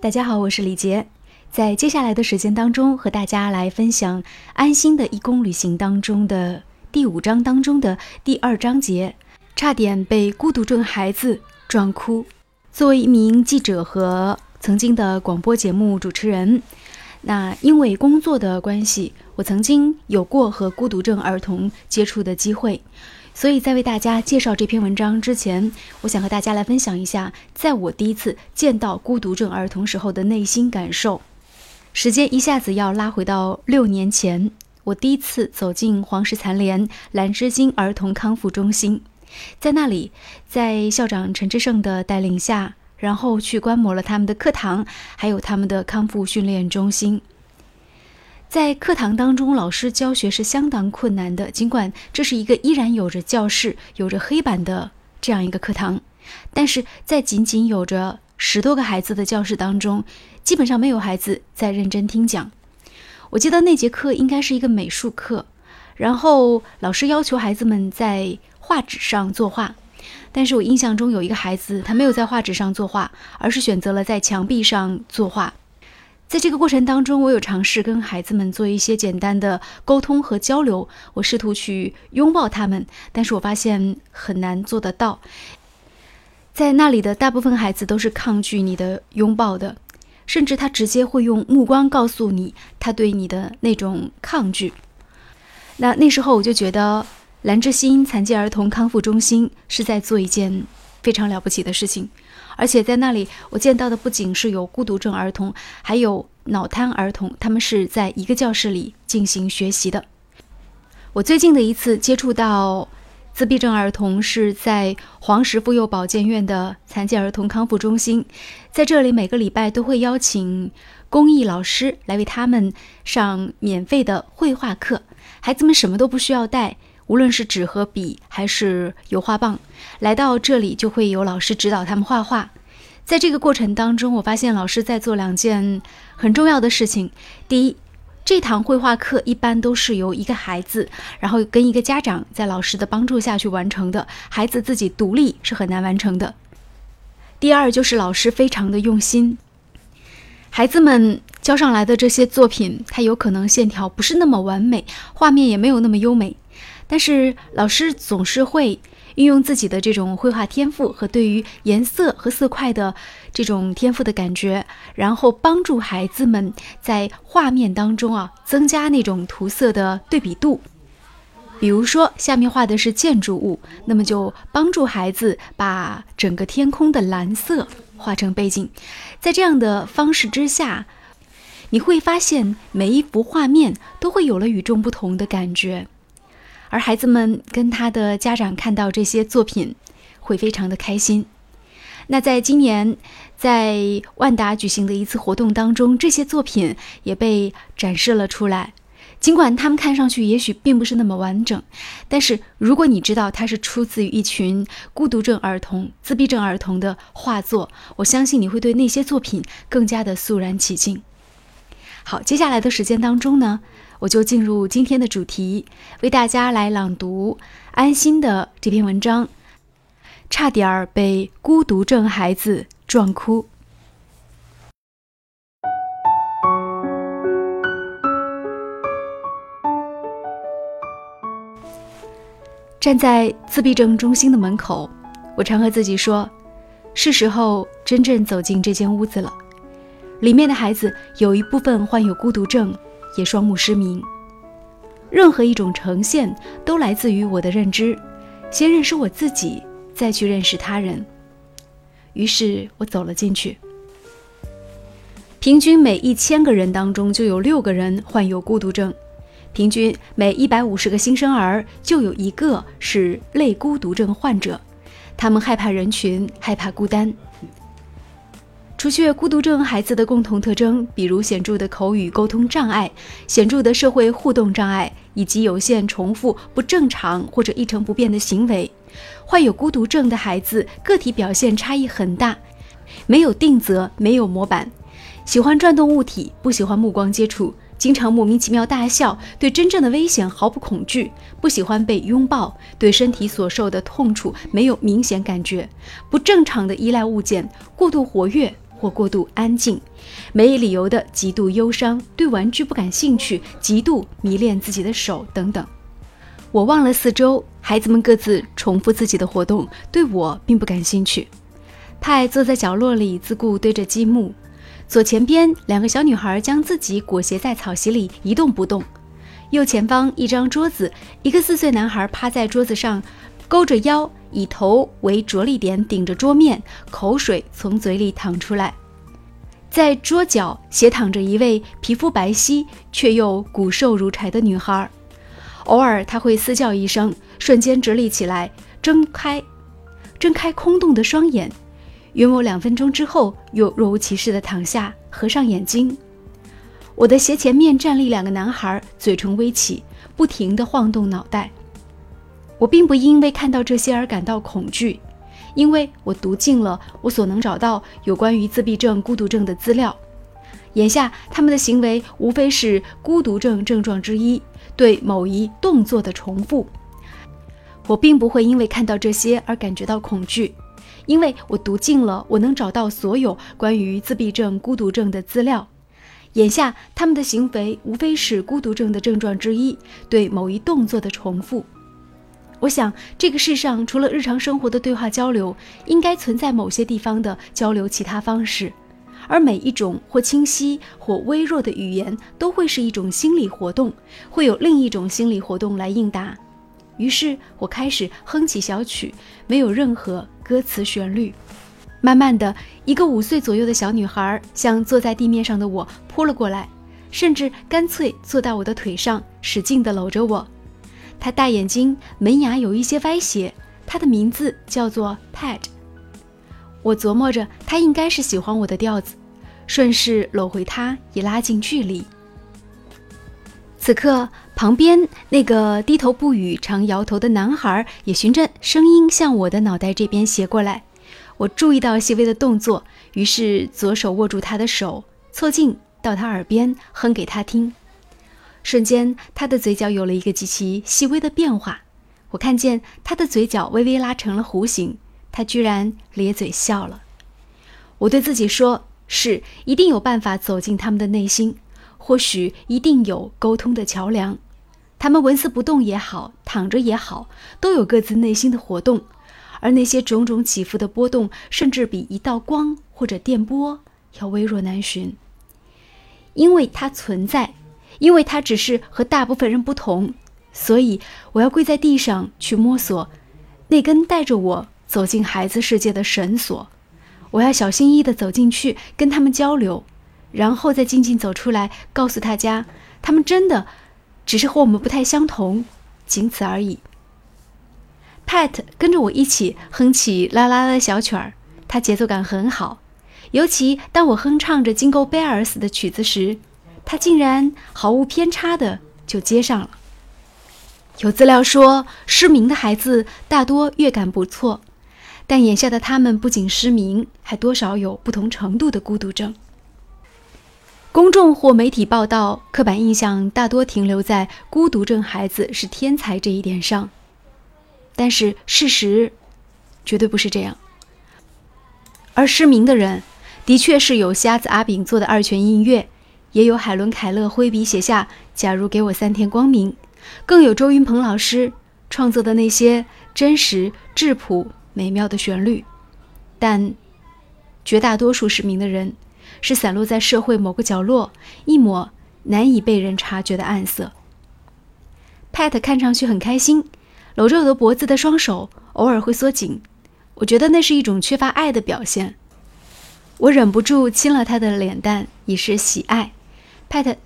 大家好，我是李杰。在接下来的时间当中，和大家来分享《安心的义工旅行》当中的第五章当中的第二章节，差点被孤独症孩子撞哭。作为一名记者和曾经的广播节目主持人，那因为工作的关系，我曾经有过和孤独症儿童接触的机会。所以在为大家介绍这篇文章之前，我想和大家来分享一下，在我第一次见到孤独症儿童时候的内心感受。时间一下子要拉回到六年前，我第一次走进黄石残联蓝之金儿童康复中心，在那里，在校长陈志胜的带领下，然后去观摩了他们的课堂，还有他们的康复训练中心。在课堂当中，老师教学是相当困难的。尽管这是一个依然有着教室、有着黑板的这样一个课堂，但是在仅仅有着十多个孩子的教室当中，基本上没有孩子在认真听讲。我记得那节课应该是一个美术课，然后老师要求孩子们在画纸上作画，但是我印象中有一个孩子，他没有在画纸上作画，而是选择了在墙壁上作画。在这个过程当中，我有尝试跟孩子们做一些简单的沟通和交流。我试图去拥抱他们，但是我发现很难做得到。在那里的大部分孩子都是抗拒你的拥抱的，甚至他直接会用目光告诉你他对你的那种抗拒。那那时候我就觉得蓝之心残疾儿童康复中心是在做一件非常了不起的事情。而且在那里，我见到的不仅是有孤独症儿童，还有脑瘫儿童，他们是在一个教室里进行学习的。我最近的一次接触到自闭症儿童是在黄石妇幼保健院的残疾儿童康复中心，在这里每个礼拜都会邀请公益老师来为他们上免费的绘画课，孩子们什么都不需要带。无论是纸和笔还是油画棒，来到这里就会有老师指导他们画画。在这个过程当中，我发现老师在做两件很重要的事情。第一，这堂绘画课一般都是由一个孩子，然后跟一个家长在老师的帮助下去完成的，孩子自己独立是很难完成的。第二，就是老师非常的用心，孩子们交上来的这些作品，它有可能线条不是那么完美，画面也没有那么优美。但是老师总是会运用自己的这种绘画天赋和对于颜色和色块的这种天赋的感觉，然后帮助孩子们在画面当中啊增加那种涂色的对比度。比如说下面画的是建筑物，那么就帮助孩子把整个天空的蓝色画成背景。在这样的方式之下，你会发现每一幅画面都会有了与众不同的感觉。而孩子们跟他的家长看到这些作品，会非常的开心。那在今年在万达举行的一次活动当中，这些作品也被展示了出来。尽管他们看上去也许并不是那么完整，但是如果你知道它是出自于一群孤独症儿童、自闭症儿童的画作，我相信你会对那些作品更加的肃然起敬。好，接下来的时间当中呢？我就进入今天的主题，为大家来朗读安心的这篇文章。差点儿被孤独症孩子撞哭。站在自闭症中心的门口，我常和自己说：是时候真正走进这间屋子了。里面的孩子有一部分患有孤独症。也双目失明。任何一种呈现都来自于我的认知，先认识我自己，再去认识他人。于是我走了进去。平均每一千个人当中就有六个人患有孤独症，平均每一百五十个新生儿就有一个是类孤独症患者。他们害怕人群，害怕孤单。除却孤独症孩子的共同特征，比如显著的口语沟通障碍、显著的社会互动障碍，以及有限、重复、不正常或者一成不变的行为，患有孤独症的孩子个体表现差异很大，没有定则，没有模板，喜欢转动物体，不喜欢目光接触，经常莫名其妙大笑，对真正的危险毫不恐惧，不喜欢被拥抱，对身体所受的痛楚没有明显感觉，不正常的依赖物件，过度活跃。或过度安静，没理由的极度忧伤，对玩具不感兴趣，极度迷恋自己的手等等。我望了四周，孩子们各自重复自己的活动，对我并不感兴趣。派坐在角落里自顾堆着积木，左前边两个小女孩将自己裹挟在草席里一动不动。右前方一张桌子，一个四岁男孩趴在桌子上，勾着腰，以头为着力点顶着桌面，口水从嘴里淌出来。在桌角斜躺着一位皮肤白皙却又骨瘦如柴的女孩，偶尔她会嘶叫一声，瞬间直立起来，睁开睁开空洞的双眼，约莫两分钟之后又若无其事地躺下，合上眼睛。我的斜前面站立两个男孩，嘴唇微起，不停地晃动脑袋。我并不因为看到这些而感到恐惧，因为我读尽了我所能找到有关于自闭症、孤独症的资料。眼下，他们的行为无非是孤独症症状之一，对某一动作的重复。我并不会因为看到这些而感觉到恐惧，因为我读尽了我能找到所有关于自闭症、孤独症的资料。眼下，他们的行为无非是孤独症的症状之一，对某一动作的重复。我想，这个世上除了日常生活的对话交流，应该存在某些地方的交流其他方式，而每一种或清晰或微弱的语言，都会是一种心理活动，会有另一种心理活动来应答。于是我开始哼起小曲，没有任何歌词旋律。慢慢的，一个五岁左右的小女孩向坐在地面上的我扑了过来，甚至干脆坐到我的腿上，使劲地搂着我。他大眼睛，门牙有一些歪斜。他的名字叫做 Pat。我琢磨着，他应该是喜欢我的调子，顺势搂回他，以拉近距离。此刻，旁边那个低头不语、常摇头的男孩也循着声音向我的脑袋这边斜过来。我注意到细微的动作，于是左手握住他的手，凑近到他耳边哼给他听。瞬间，他的嘴角有了一个极其细微的变化。我看见他的嘴角微微拉成了弧形，他居然咧嘴笑了。我对自己说：“是，一定有办法走进他们的内心，或许一定有沟通的桥梁。他们纹丝不动也好，躺着也好，都有各自内心的活动。”而那些种种起伏的波动，甚至比一道光或者电波要微弱难寻，因为它存在，因为它只是和大部分人不同，所以我要跪在地上去摸索那根带着我走进孩子世界的绳索，我要小心翼翼地走进去跟他们交流，然后再静静走出来，告诉大家，他们真的只是和我们不太相同，仅此而已。Pat 跟着我一起哼起啦啦的小曲儿，他节奏感很好。尤其当我哼唱着《Jingle Bells》的曲子时，他竟然毫无偏差的就接上了。有资料说，失明的孩子大多乐感不错，但眼下的他们不仅失明，还多少有不同程度的孤独症。公众或媒体报道刻板印象大多停留在孤独症孩子是天才这一点上。但是事实绝对不是这样，而失明的人的确是有瞎子阿炳做的二泉映月，也有海伦凯勒挥笔写下“假如给我三天光明”，更有周云鹏老师创作的那些真实质朴美妙的旋律。但绝大多数失明的人是散落在社会某个角落，一抹难以被人察觉的暗色。Pat 看上去很开心。搂着我的脖子的双手偶尔会缩紧，我觉得那是一种缺乏爱的表现。我忍不住亲了他的脸蛋，以示喜爱。Pat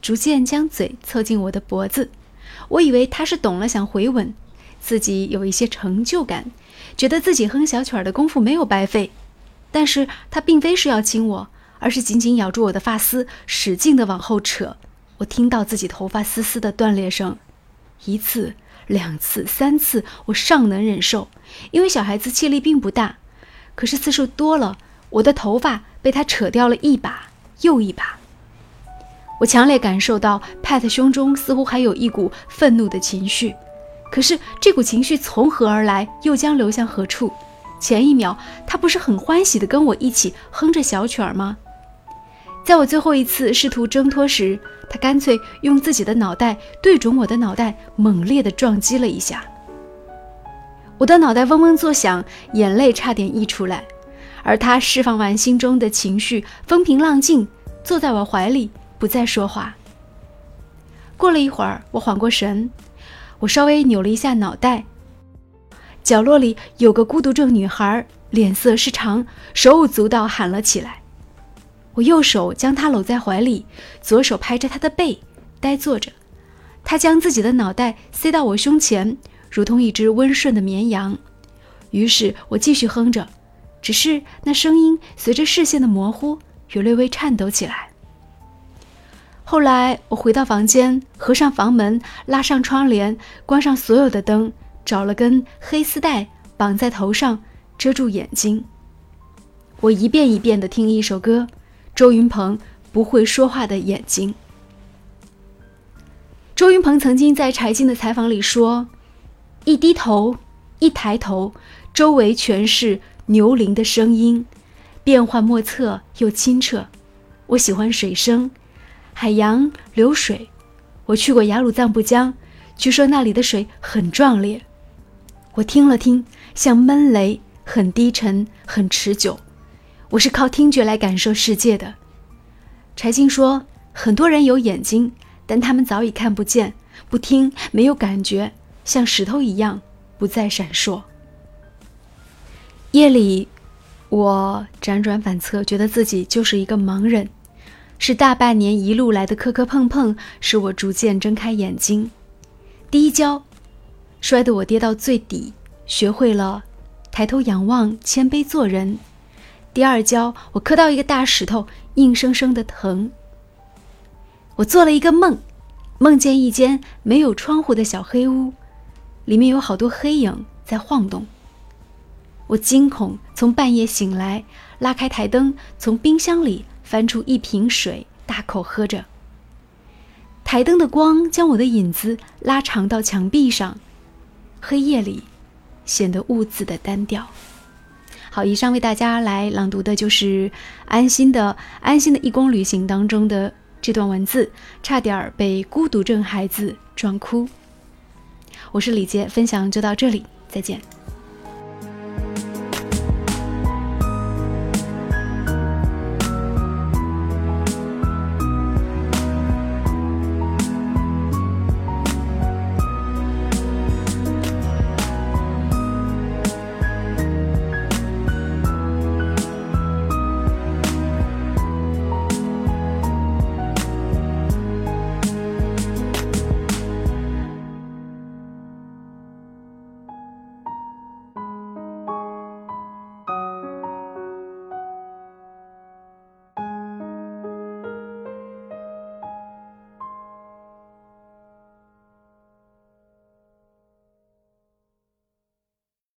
逐渐将嘴凑近我的脖子，我以为他是懂了，想回吻，自己有一些成就感，觉得自己哼小曲儿的功夫没有白费。但是他并非是要亲我，而是紧紧咬住我的发丝，使劲地往后扯。我听到自己头发丝丝的断裂声，一次。两次、三次，我尚能忍受，因为小孩子气力并不大。可是次数多了，我的头发被他扯掉了一把又一把。我强烈感受到 Pat 胸中似乎还有一股愤怒的情绪，可是这股情绪从何而来，又将流向何处？前一秒他不是很欢喜的跟我一起哼着小曲儿吗？在我最后一次试图挣脱时，他干脆用自己的脑袋对准我的脑袋，猛烈地撞击了一下。我的脑袋嗡嗡作响，眼泪差点溢出来，而他释放完心中的情绪，风平浪静，坐在我怀里，不再说话。过了一会儿，我缓过神，我稍微扭了一下脑袋，角落里有个孤独症女孩，脸色失常，手舞足蹈喊了起来。我右手将她搂在怀里，左手拍着她的背，呆坐着。她将自己的脑袋塞到我胸前，如同一只温顺的绵羊。于是我继续哼着，只是那声音随着视线的模糊，有略微颤抖起来。后来我回到房间，合上房门，拉上窗帘，关上所有的灯，找了根黑丝带绑在头上，遮住眼睛。我一遍一遍地听一首歌。周云鹏不会说话的眼睛。周云鹏曾经在柴静的采访里说：“一低头，一抬头，周围全是牛铃的声音，变幻莫测又清澈。我喜欢水声，海洋流水。我去过雅鲁藏布江，据说那里的水很壮烈。我听了听，像闷雷，很低沉，很持久。”我是靠听觉来感受世界的。柴静说：“很多人有眼睛，但他们早已看不见，不听，没有感觉，像石头一样不再闪烁。”夜里，我辗转反侧，觉得自己就是一个盲人。是大半年一路来的磕磕碰碰，使我逐渐睁开眼睛。第一跤，摔得我跌到最底，学会了抬头仰望，谦卑做人。第二跤，我磕到一个大石头，硬生生的疼。我做了一个梦，梦见一间没有窗户的小黑屋，里面有好多黑影在晃动。我惊恐，从半夜醒来，拉开台灯，从冰箱里翻出一瓶水，大口喝着。台灯的光将我的影子拉长到墙壁上，黑夜里显得兀自的单调。好，以上为大家来朗读的就是安心的《安心的义工旅行》当中的这段文字，差点被孤独症孩子撞哭。我是李杰，分享就到这里，再见。